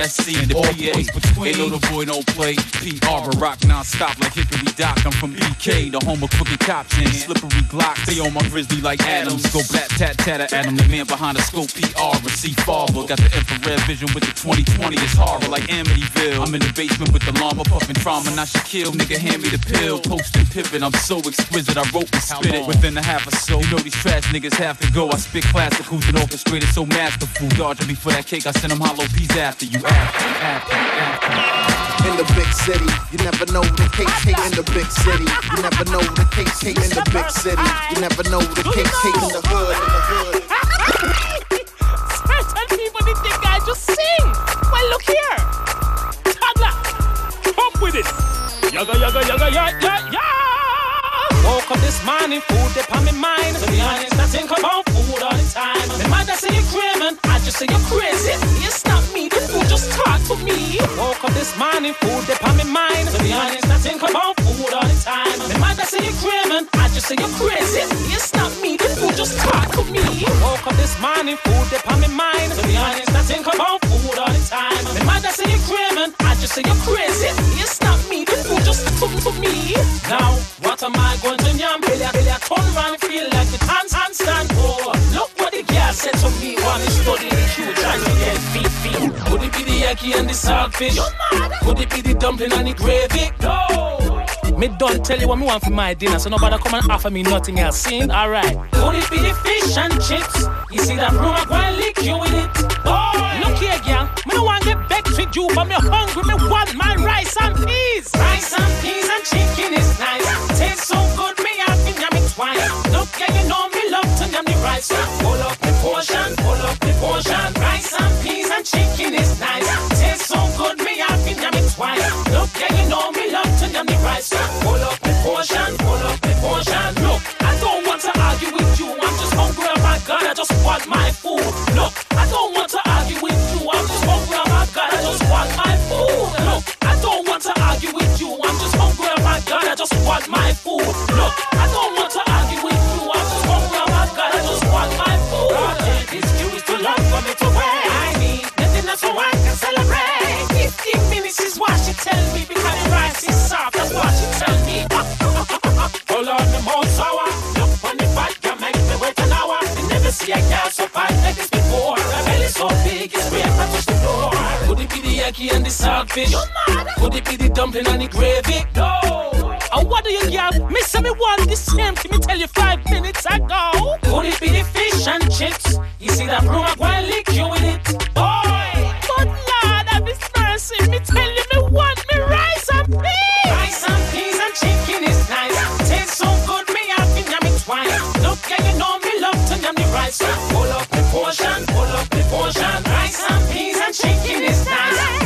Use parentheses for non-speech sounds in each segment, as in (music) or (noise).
NCSC and the PA. Ain't know the boy don't play PR or rock non-stop like Hickory Dock. I'm from BK, the home of crooked cops and slippery Glocks. They on my grizzly like Adams. Go bat tat tat at Adam, the man behind the scope PR. And C Farber got the infrared vision with the 2020. It's horror like Amityville. I'm in the basement with the llama puffing trauma. Now she kill, nigga, hand me the pill. Post and pivot, I'm so exquisite. I wrote and spit it within a half or so. You know these trash niggas have to go. I spit classicals and orchestrated so masterful. Dodging me for that cake, I send them hollow peas after you. In the big city. You never know the case hate in the big city. You never know the case hate in the big city. You never know the case hate in the hood. In. Certain people they think I just sing. Well, look here. Toddler, come with it. Yaga, yaga, yaga, yaga, yaga. Woke up this morning, food up on my mind. To be honest, I think about food all the time. My mother say you're craven, I just say you're crazy. It's not me, the food just talk to me. Woke up this morning, food up on my mind. To be honest, I think about food all the time. My mother say you're craven, I just say you're crazy. It's not me, the food just talk to me. Woke up this morning, food up on my mind. To be honest, I think about food all the time. My mother say you're craven, I just say you're crazy. It's not me, the food just come to me. Now, what am I going yaki and the saltfish? Could it be the dumpling and the gravy? No. Me don't tell you what me want for my dinner, so nobody come and offer me nothing else. Sing, alright. Could it be the fish and chips? You see that room, I go lick you it. Oh, look here, girl. Me no want get vexed with you, but me hungry. Me want my rice and peas. Rice and peas and chicken is nice. Tastes so good, me have to yam twice. Look, yeah, you know me love to yam the rice. Pull up the portion, pull up the portion. Rice and peas and chicken is nice. It be the yaki and the saltfish? Could it be the dumpling and the gravy? No. And what do you get? Me say me want the same thing me tell you five minutes ago. Could it be the fish and chips? You see that room, I lick you with it. Boy. But Lord, have His mercy. Me tell you me want me rice and peas. Rice and peas and chicken is nice. Tastes so good, me have yam it twice. Look, yeah, you know me love to yam the rice. Pull up the portion, pull up the portion. Rice and peas and chicken is nice.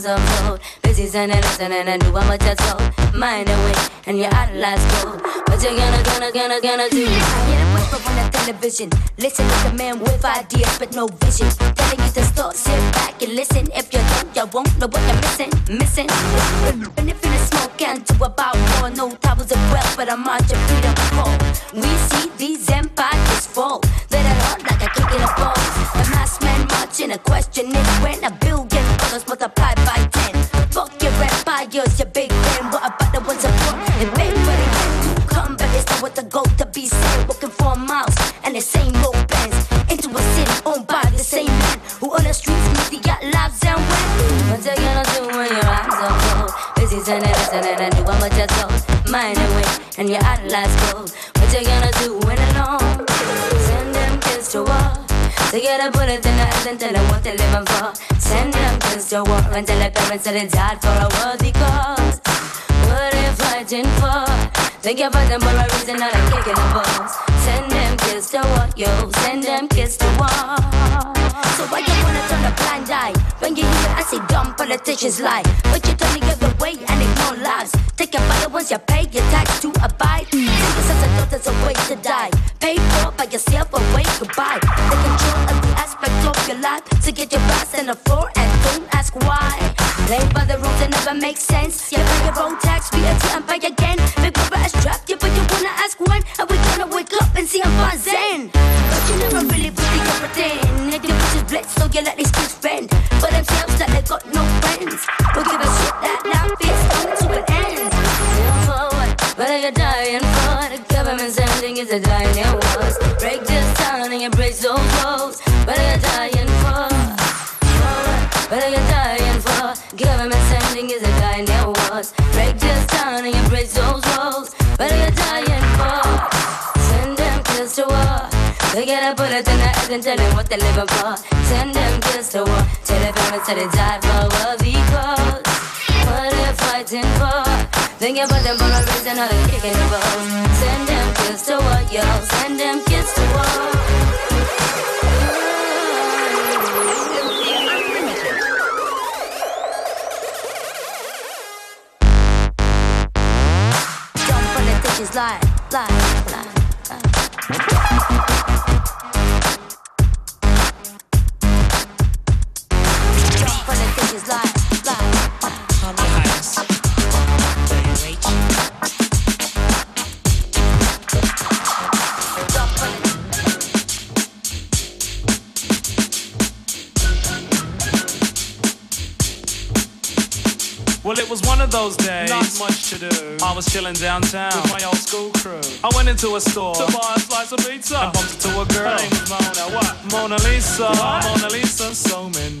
Cold? Busy sending, listening, and do how much I told. Mind away, and your eyes cold. What you gonna, gonna, gonna, gonna do? I hear the whisper on the television. Listen to the man with ideas but no vision. Telling you to stop, sit back and listen. If you don't, you won't know what you're missing. Missing. And if you smoke and do about more, no towers of wealth, but I'm on your freedom fall. We see these empires fall. Let it hard like a kick in the balls. The mass man marching, a question is when a billion big man. What about the ones abroad? And beg for the to come, but it's not what the goal to be said. Walking for miles and the same old bands into a city owned by the same man who on the streets media lives and win. What you gonna do when your eyes are cold? Busy turning, listening, and do what I told. Mind away, and your eyes cold. What you gonna do To get a bullet in the and tell them what they're living for. Send them to war and tell their parents that they died for a worthy cause. What they fighting for? Think you're fighting for a reason, not like kicking the balls. Send them kids to war, yo. Send them kids to war. So why you wanna turn a blind eye when you hear I say dumb politicians lie? But you turn the other way and ignore lies. Take your fire once you pay your tax to abide. Think your sons and daughters a way to die. Pay for by yourself wait goodbye. They control every aspect of your life. So get your ass on the floor and don't ask why. Play by the rules that never make sense. You pay your own tax, be a and pay again. Big brother has trapped you, but you wanna ask when? Are we gonna wake up and see I'm fine zen? But you never really believe you pretend. If your bitches blitz, so you let these kids spend. For themselves, that they got no friends. We'll give a shit that life is coming to an end. Live for what? What are you dying for? The government's ending is a dying They get a bullet in the head and tell them what they're living for. Send them kids to war. Tell their parents that they died for what because. What they're fighting for. Think about them for a reason, or they're kicking the balls. Send them kids to war, yo. Send them kids to war. Lie, lie. Well, it was one of those days. Not much to do. I was chilling downtown. With my old school crew. I went into a store To buy a slice of pizza. and bumped into a girl. Her name was Mona. What? Mona Lisa, What? Mona Lisa, so many.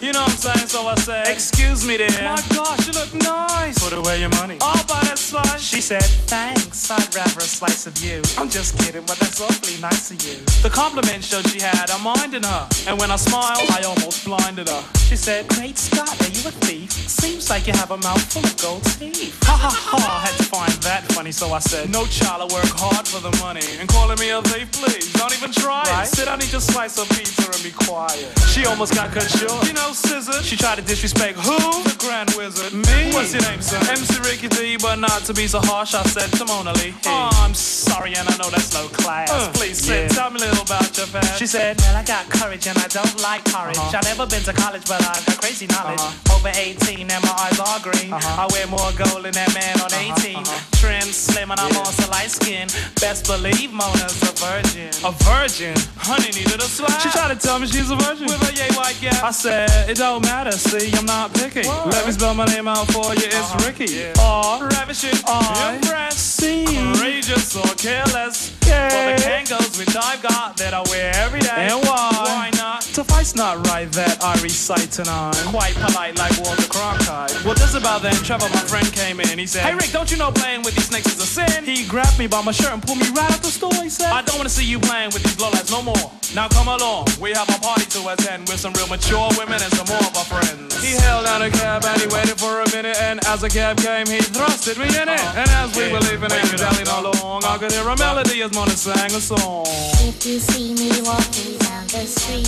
You know what I'm saying? So I said, Excuse me, dear. My gosh, you look nice. Put away your money. I'll buy that slice. She said, Thanks, I'd rather a slice of you. I'm just kidding, but that's awfully nice of you. The compliment showed she had a mind in her. And when I smiled, I almost blinded her. She said, Great Scott, are you a thief? Seems like you have a mouth full of gold teeth. Ha ha ha, I had to find that funny, so I said, No child, I work hard for the money. And calling me a thief, please, don't even try Right. it. Sit down, eat your slice of pizza and be quiet. She almost got cut short. You know, scissor. She tried to disrespect who? The Grand Wizard. Me? What's your name, son? MC Ricky D, but not to be so harsh, I said to Mona Lee. Oh, I'm sorry, and I know that's low class. Uh, Please sit, yeah. tell me a little about your past. She said, Well, I got courage and I don't like courage. Uh-huh. I've never been to college, but I've got crazy knowledge. Uh-huh. Over 18 and my eyes are green. Uh-huh. I wear more gold than that man on 18. Trim, slim, and I'm also light skin. Best believe Mona's a virgin. A virgin? Honey needed a slap. She tried to tell me she's a virgin. With a yay white gap. I said, It don't matter, see, I'm not picky. Let me spell my name out for you. it's uh-huh. Ricky. Yeah. Or ravishing, or impressive, courageous or careless. Yeah. For the Kangols which I've got that I wear every day. And why? Why not? Suffice not right that I recite tonight. Quite polite like Walter Cronkite. Well, just about then, Trevor, my friend, came in. He said, Hey Rick, don't you know playing with these snakes is a sin? He grabbed me by my shirt and pulled me right out the store. He said, I don't want to see you playing with these lowlights no more. Now come along, we have a party to attend with some real mature women and some more of our friends. He held out a cab and he waited for a minute, and as the cab came, he thrusted me in it. Uh-huh. And as we were leaving and dallying along, I could hear a melody as Mona sang a song. If you see me walking down the street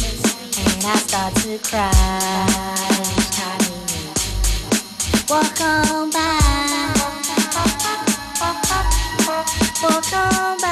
and I start to cry, walk on by, walk on by.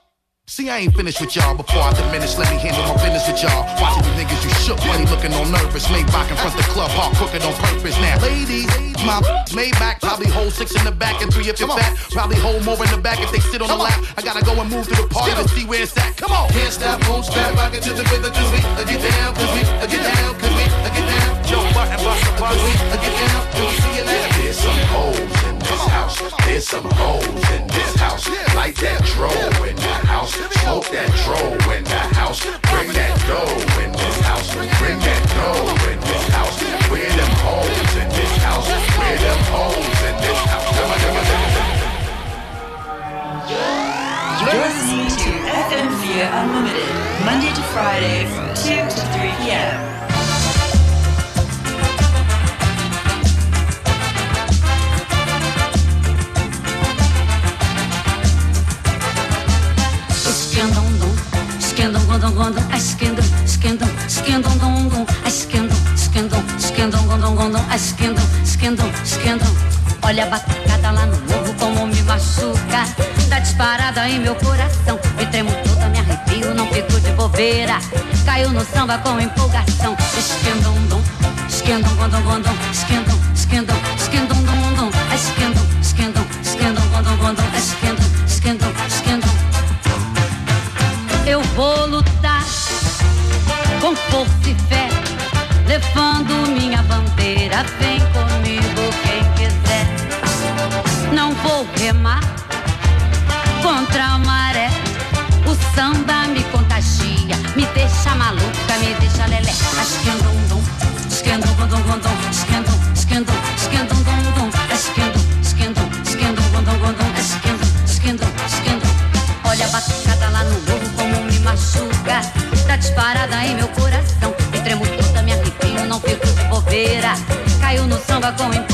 See, I ain't finished with y'all before I diminish. Let me handle my business with y'all. Watching you niggas, you shook, money looking all nervous. Maybach in front the club, hard crooked on purpose. Now, ladies, my (laughs) Maybach probably hold six in the back and three if you're fat. Probably hold more in the back if they sit on Come the lap. On. I gotta go and move to the party to see where it's at. Come on. Can't stop, won't stop, rock it to the rhythm, cause we get down, cause we get down, cause we get down. Joe Budden, bust the bus, get down, till we see you later. There's some hoes in this house. There's some hoes in this house. Light that dro in the house. Smoke that dro in the house. Bring that dough in this house. Bring that dough in this house. Where them hoes in this house? Where them hoes in this house? Come on, come on, come on. You're listening to FM4 Unlimited, Monday to Friday from 2 to 3 p.m. gondom, gondom, a esquendam, esquendam, esquendam, dom, dom, a esquendam, esquendam, esquendam, gondom, gondom, a esquendam, esquendam, esquendam. Olha a batucada lá no morro como me machuca. Dá disparada em meu coração. Me tremo toda, me arrepio, não fico de bobeira. Caiu no samba com empolgação. Esquendam, dom, esquendam, gondom, gondom, esquendam, esquendam, esquendam, dom, dom, esquendam, esquendam, esquendam, força e fé, levando minha bandeira. Vem comigo quem quiser. Não vou remar contra a maré. O samba me contagia, me deixa maluca, me deixa lelé. Esquendum, dum, esquendum, dum, dum, dum, esquendum, esquendum, disparada em meu coração. Me tremo toda, me arrepio, não fico de bobeira. Caiu no samba com empolgação.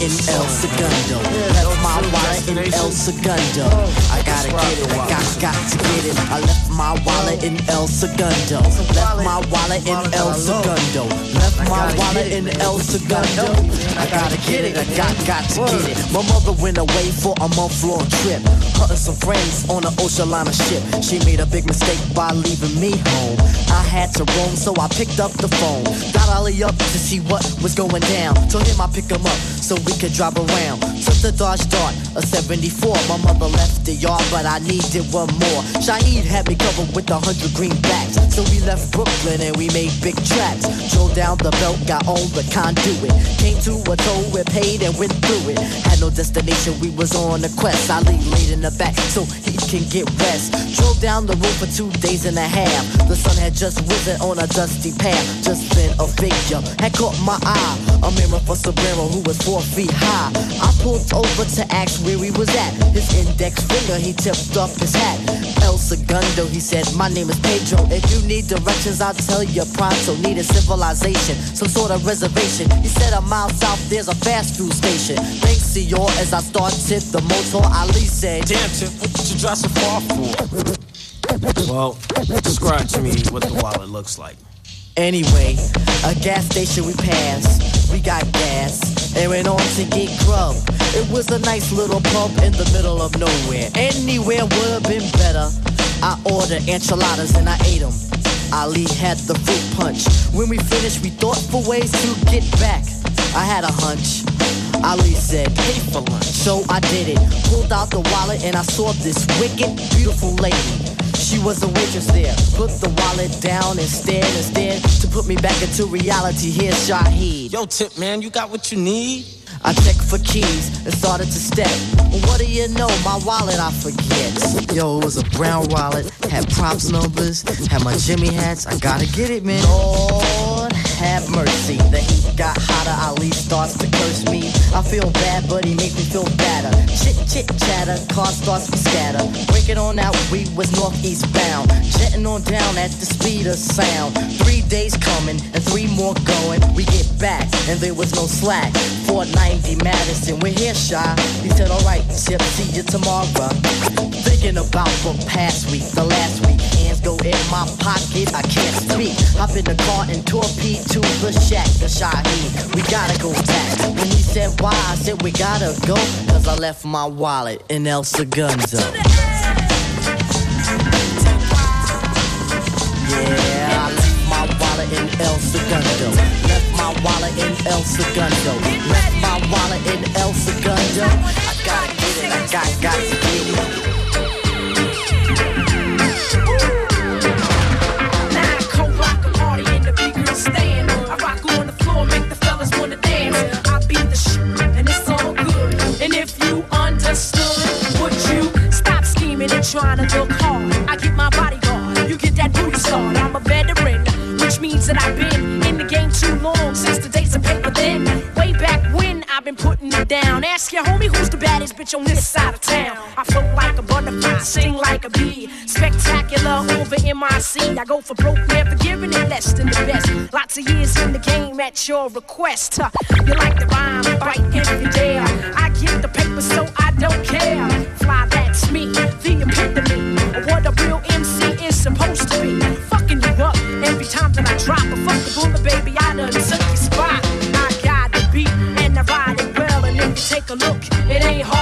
In El Segundo. Left my wallet in El Segundo. I gotta get it, I got, got to get it. I left my wallet in El Segundo. Left my wallet in El Segundo. Left my wallet in El Segundo. I gotta get it, I got, got to get it. My mother went away for a month long trip. Hunting some friends on an ocean liner ship. She made a big mistake by leaving me home. I had to roam, so I picked up the phone. Got Ali up to see what was going down. Told him I'd pick him up so we could drive around. Took the Dodge Dart, a 74. My mother left the yard, but I needed one more. Shaheed had me covered with a hundred greenbacks. So we left Brooklyn and we made big tracks. Drove down the belt, got on the conduit. Came to a toll, we paid and went through it. Had no destination, we was on a quest. I lay laid in the back so he can get rest. Drove down the road for two days and a half. The sun had just risen on a dusty path. Just then a figure had caught my eye. A mirror for Sombrero who was four feet high. I pulled over to ask where he was at. His index finger, he tipped up his hat. El Segundo, he said, My name is Pedro. If you need directions, I'll tell you pronto. Need a civilization, some sort of reservation. He said, A mile south, there's a fast food station. Thanks, senor, as I started the motor, Ali said, Damn, Tip, what you drive so far for? Well, describe to me what the wallet looks like. Anyway, a gas station we passed. We got gas and went on to get grub. It was a nice little pub in the middle of nowhere. Anywhere would have been better. I ordered enchiladas and I ate them. Ali had the fruit punch. When we finished, we thought for ways to get back. I had a hunch. Ali said, pay for lunch. So I did it. Pulled out the wallet and I saw this wicked, beautiful lady. She was a waitress there. Put the wallet down and stared and stared to put me back into reality. Here's Shaheed. Yo, Tip, man, you got what you need? I checked for keys and started to step. What do you know? My wallet I forget. Yo, it was a brown wallet, had props numbers, had my Jimmy hats. I gotta get it, man. Lord have mercy. The heat got hotter. Ali starts to curse me. I feel bad, but he makes me feel better. Chit chit chatter, car starts to scatter. Breaking on out, we was northeast bound. Jetting on down at the speed of sound. Three days coming and three more going. We get back and there was no slack. 490 Madison, we're here, shy. He said, alright, see you tomorrow. Thinking about the past week, the last week. Go in my pocket, I can't speak. Hop in the car and torpedo to the shack, the Shaheed. We gotta go back. When he said why, I said we gotta go. Cause I left my wallet in El Segundo. Yeah, I left my wallet in El Segundo. Left my wallet in El Segundo. Left my wallet in El Segundo. I gotta get it, I got, got to get it. Understood, would you stop scheming and trying to look hard? I get my bodyguard, you get that booty start. I'm a veteran, which means that I've been in the game too long since the days of paper thin. I've been putting it down. Ask your homie who's the baddest bitch on this side of town. I float like a butterfly, sing like a bee. Spectacular over MIC. I go for broke, never giving it less than the best. Lots of years in the game at your request. Huh. You like the rhyme, bite every day. I get the paper, so I don't care. Fly, that's me, the epitome it ain't hard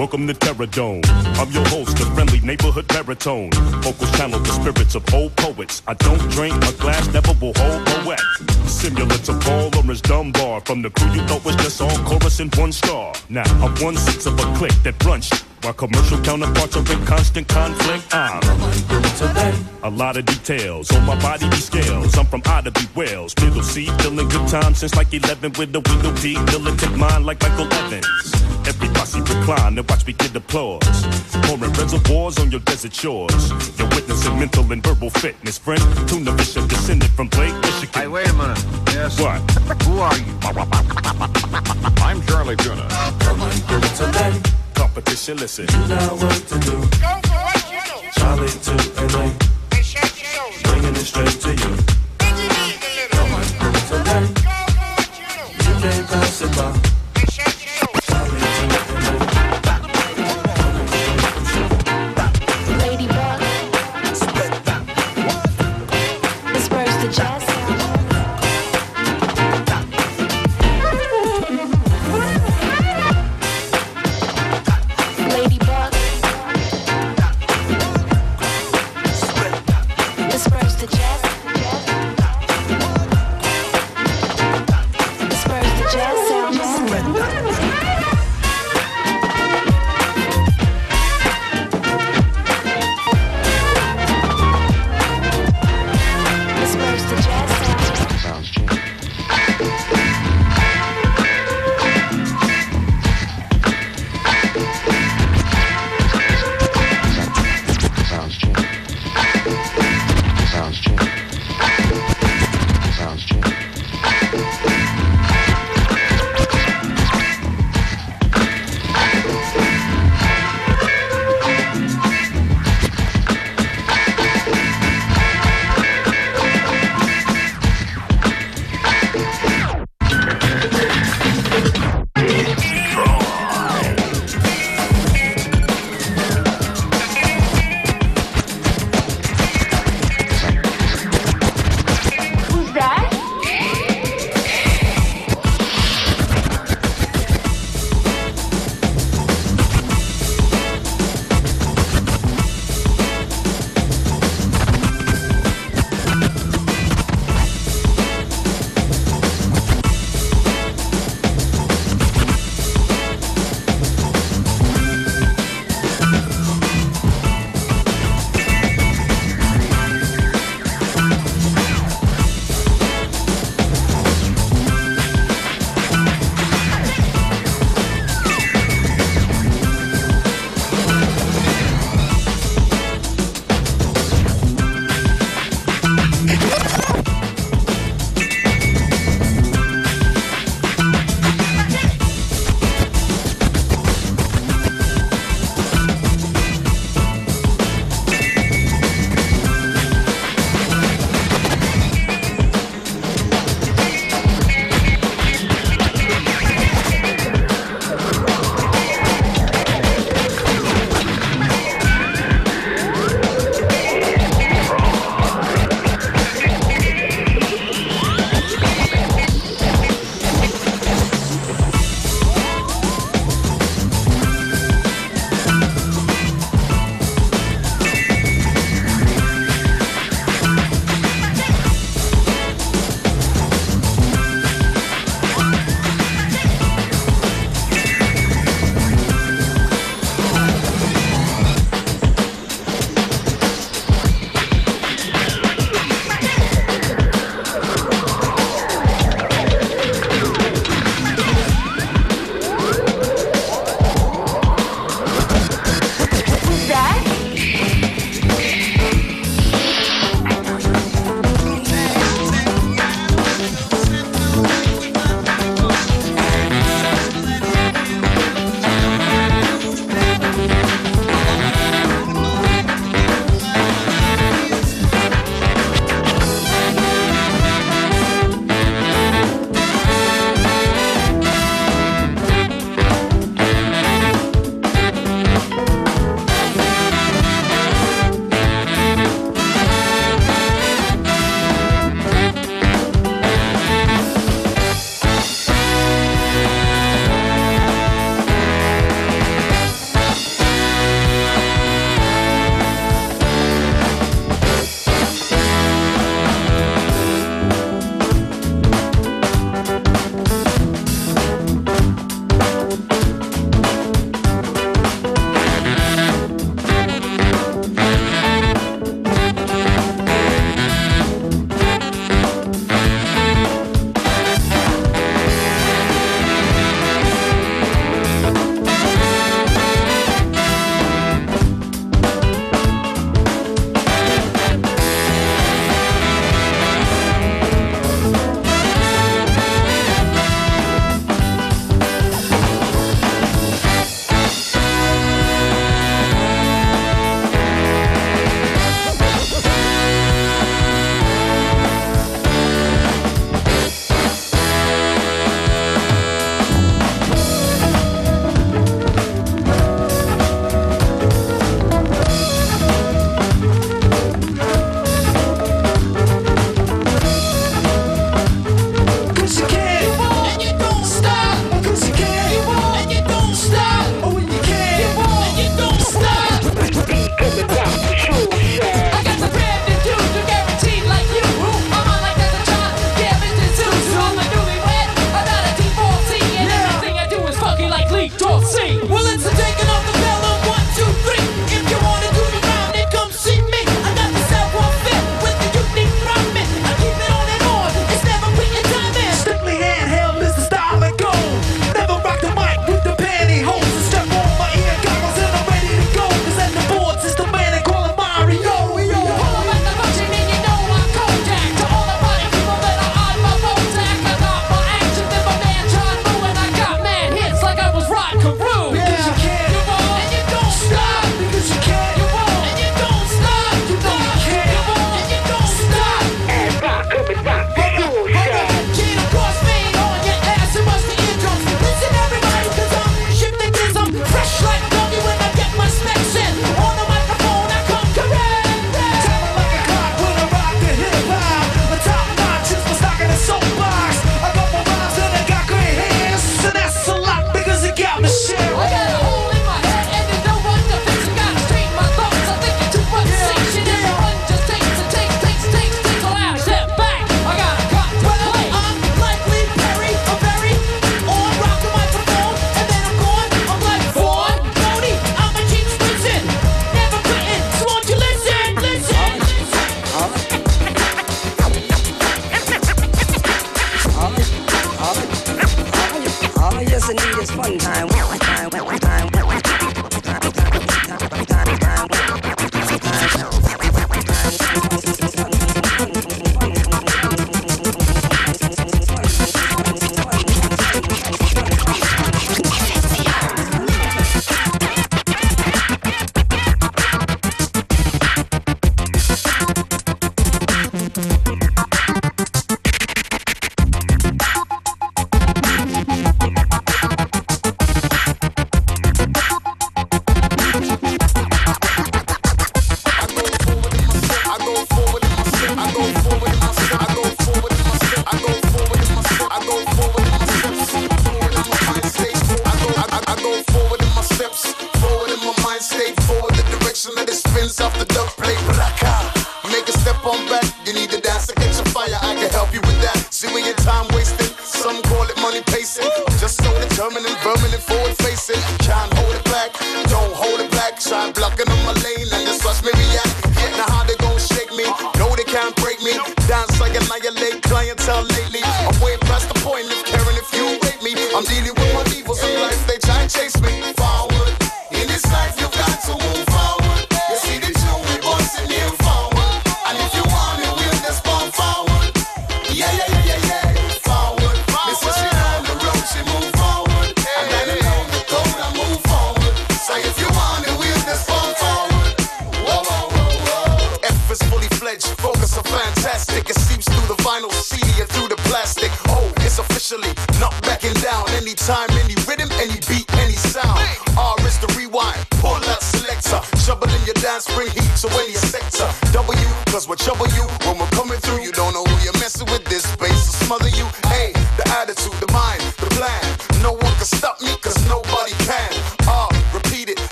Welcome to Terror Dome. I'm your host, the friendly neighborhood baritone. Vocals channel the spirits of old poets. I don't drink a glass, never will hold a wet. Simulants of Paul Laurence Dunbar. From the crew you thought was just all chorus and one star. Now I'm one sixth of a click that runs while commercial counterparts are in constant conflict. I'm a lot of details on my body be scales. I'm from Ida B. Wells, middle C, feeling good time since like 11 with the window D, militant mind like Michael Evans. Every posse recline and watch me get applause. Pouring reservoirs on your desert shores. You're witnessing mental and verbal fitness, friend. Tuna Bishop descended from Blake, Michigan. Hey, wait a minute. Yes. What? Who are you? I'm Charlie Tuna. Competition, listen. You got work to do. Charlie to LA. Bringing it straight to you. Come on, today. You can't pass it by.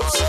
Parties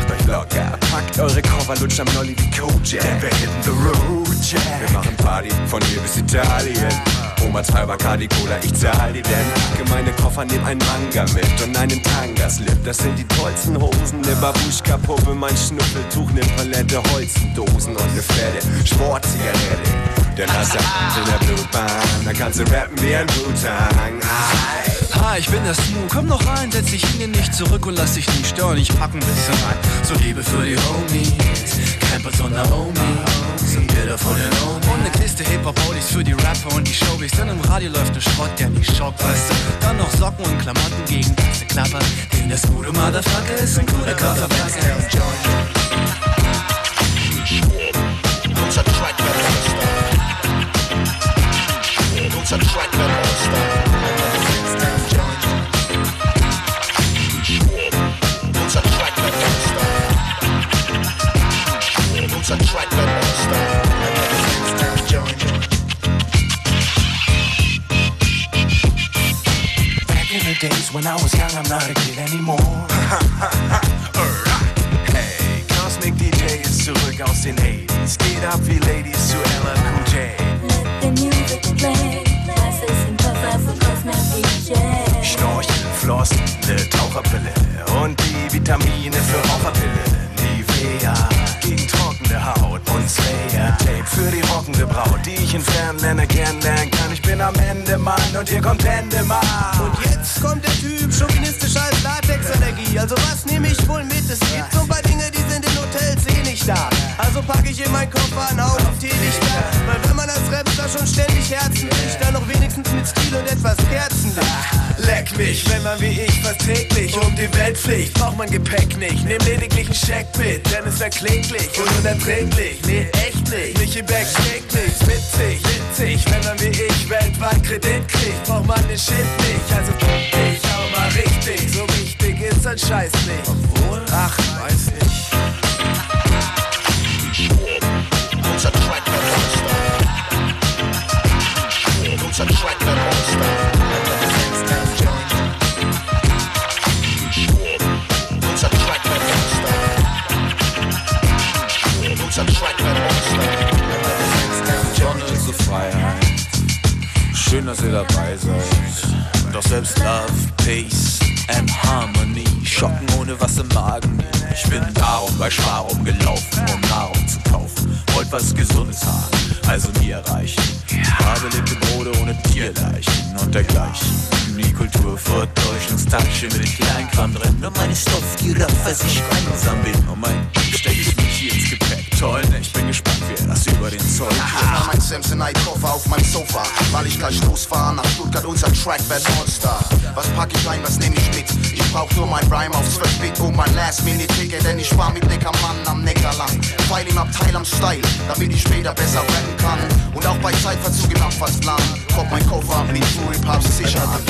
macht euch locker. Packt eure Koffer, lutscht am Nolli wie Kojak. Denn wir hitten the road, Jack. Wir machen Party von hier bis Italien. Oma zwei Bacardi Cola, ich zahl die denn. Packe meine Koffer, nehm ein Manga mit und einen Tangaslip. Das sind die tollsten Hosen, ne Babuschka-Puppe, mein Schnuffeltuch, ne Palette Holzendosen und ne fette Sportzigarette. Denn hast du in der Blutbahn, dann kannst du rappen wie ein Wu-Tang. Hi, ich bin der Smoo, komm noch rein, setz dich hin nicht zurück und lass dich nicht stören, ich pack ein bisschen rein. So Liebe für die Homies, Campers und Naomis, und Bilder von den Homies. Und ne Kiste Hip-Hop-Oldies für die Rapper und die Showbies, denn im Radio läuft ne Schrott, der nicht schockt, weißt du. Dann noch Socken und Klamotten gegen ganze Klapper, denn das gute Motherfucker ist ein guter Kofferpacker. Unser Track days when I was young, I'm not a kid anymore. (laughs) hey, Cosmic DJ ist zurück aus den 80s. Geht ab wie Ladies zu Ella Cool J. The music play. Schnorcheln, Flossen, ne Taucherpille und die Vitamine für Raucherpille. Nivea gegen trockene Haut und Slayer Braut, die ich in Fernländer kennenlernen kann. Ich bin am Ende, Mann, und hier kommt Händemann. Und jetzt kommt der Typ, chauvinistisch schon ständig Herzen bricht, dann noch wenigstens mit Stil und etwas Kerzenlicht. Leck mich, wenn man wie ich fast täglich um die Welt fliegt, braucht man Gepäck nicht. Nehm lediglich ein Scheck mit, denn es wär kläglich und unerträglich. Nee, echt nicht. Michi Beck schlägt nichts, witzig, witzig. Wenn man wie ich weltweit Kredit kriegt, braucht man den Shit nicht. Also ich hau mal richtig, so wichtig ist ein Scheiß nicht. Obwohl, ach, weiß nicht. Schön, dass ihr dabei seid. Doch selbst Love, Peace and Harmony schocken ohne was im Magen. Ich bin darum bei Spar rumgelaufen, um Nahrung zu kaufen. Wollt was Gesundes haben, also mir erreichen. Habe lebte Brote ohne Tierleichen und dergleichen. Die Kultur Verdeuchungstasche mit Kleinkram drin. Und meine Stoffgiraffe, dass ich einsam bin. Und mein steck hier ins Gepäck. Toll, ne? Ich bin gespannt, wie er das über den Zoll Aha, mein Samsonite-Koffer auf mein Sofa, weil ich gleich losfahre nach Stuttgart, unser Track wird All-Star. Was pack ich ein, was nehm ich mit? Ich brauch nur mein Rhyme auf 12 Bit und mein Last-Minute-Ticket, denn ich spar mit lecker Mann am Neckar lang. Feil im Abteil am Style, damit ich später besser rappen kann. Und auch bei Zeitverzug im Abfahrtsplan kommt mein Koffer mit Fury Puffs sicher an.